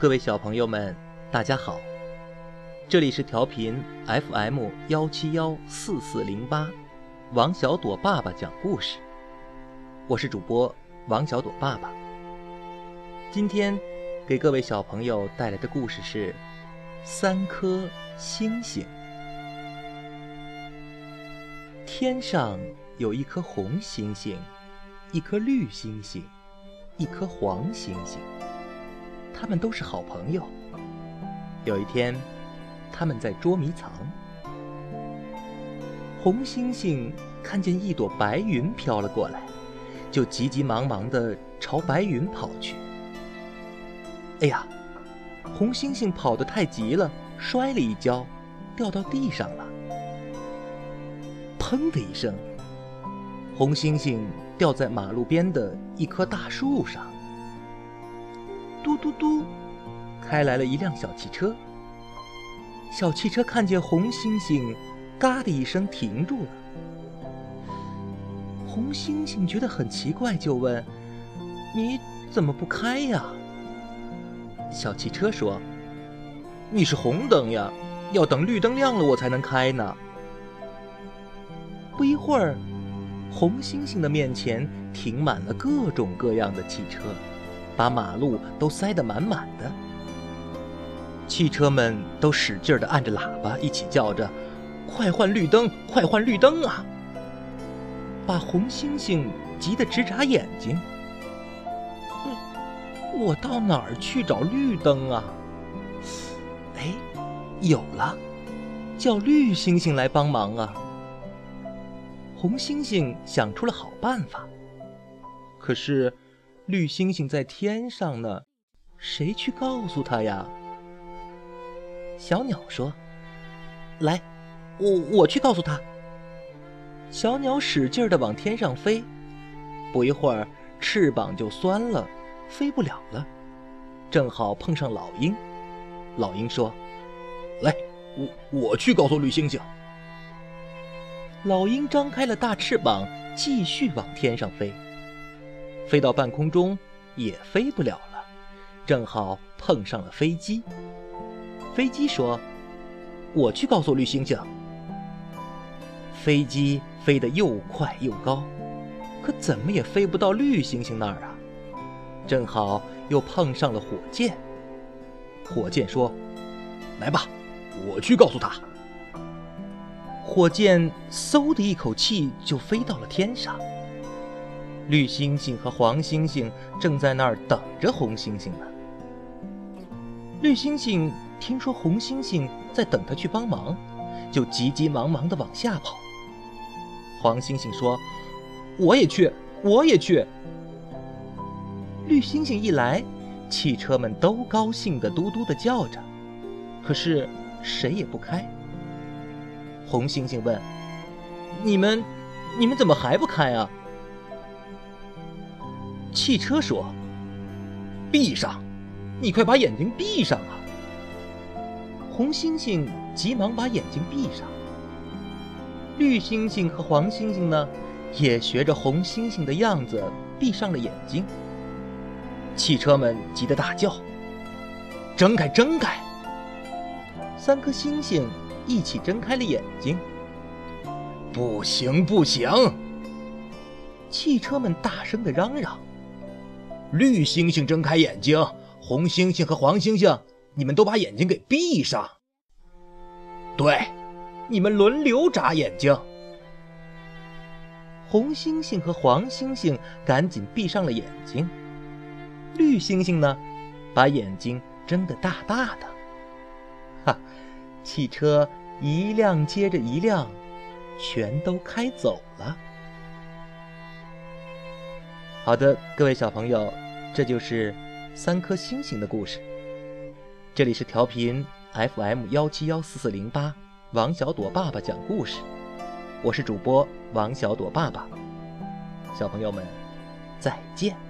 各位小朋友们，大家好，这里是调频 FM 幺七幺四四零八，王小朵爸爸讲故事，我是主播王小朵爸爸。今天给各位小朋友带来的故事是《三颗星星》。天上有一颗红星星，一颗绿星星，一颗黄星星。他们都是好朋友。有一天，他们在捉迷藏。红猩猩看见一朵白云飘了过来，就急急忙忙地朝白云跑去。哎呀，红猩猩跑得太急了，摔了一跤，掉到地上了。砰的一声，红猩猩掉在马路边的一棵大树上。嘟嘟嘟，开来了一辆小汽车。小汽车看见红猩猩，嘎的一声停住了。红猩猩觉得很奇怪，就问：“你怎么不开呀？”小汽车说：“你是红灯呀，要等绿灯亮了我才能开呢。”不一会儿，红猩猩的面前停满了各种各样的汽车。把马路都塞得满满的，汽车们都使劲地按着喇叭，一起叫着：“快换绿灯，快换绿灯啊！”把红猩猩急得直眨眼睛。我到哪儿去找绿灯啊？哎，有了，叫绿猩猩来帮忙啊！红猩猩想出了好办法，可是。绿星星在天上呢，谁去告诉他呀？小鸟说：“来，我我去告诉他。”小鸟使劲的往天上飞，不一会儿翅膀就酸了，飞不了了。正好碰上老鹰，老鹰说：“来，我我去告诉绿星星。”老鹰张开了大翅膀，继续往天上飞。飞到半空中也飞不了了，正好碰上了飞机。飞机说：“我去告诉绿猩猩。”飞机飞得又快又高，可怎么也飞不到绿猩猩那儿啊！正好又碰上了火箭。火箭说：“来吧，我去告诉他。”火箭嗖的一口气就飞到了天上。绿猩猩和黄猩猩正在那儿等着红猩猩呢。绿猩猩听说红猩猩在等他去帮忙，就急急忙忙地往下跑。黄猩猩说：“我也去，我也去。”绿猩猩一来，汽车们都高兴地嘟嘟地叫着，可是谁也不开。红猩猩问：“你们，你们怎么还不开啊？”汽车说：“闭上，你快把眼睛闭上啊！”红猩猩急忙把眼睛闭上。绿猩猩和黄猩猩呢，也学着红猩猩的样子闭上了眼睛。汽车们急得大叫：“睁开，睁开！”三颗星星一起睁开了眼睛。不行，不行！汽车们大声的嚷嚷。绿猩猩睁开眼睛，红猩猩和黄猩猩，你们都把眼睛给闭上。对，你们轮流眨眼睛。红猩猩和黄猩猩赶紧闭上了眼睛。绿猩猩呢，把眼睛睁得大大的。哈，汽车一辆接着一辆，全都开走了。好的，各位小朋友，这就是三颗星星的故事。这里是调频 FM 幺七幺四四零八，王小朵爸爸讲故事，我是主播王小朵爸爸。小朋友们，再见。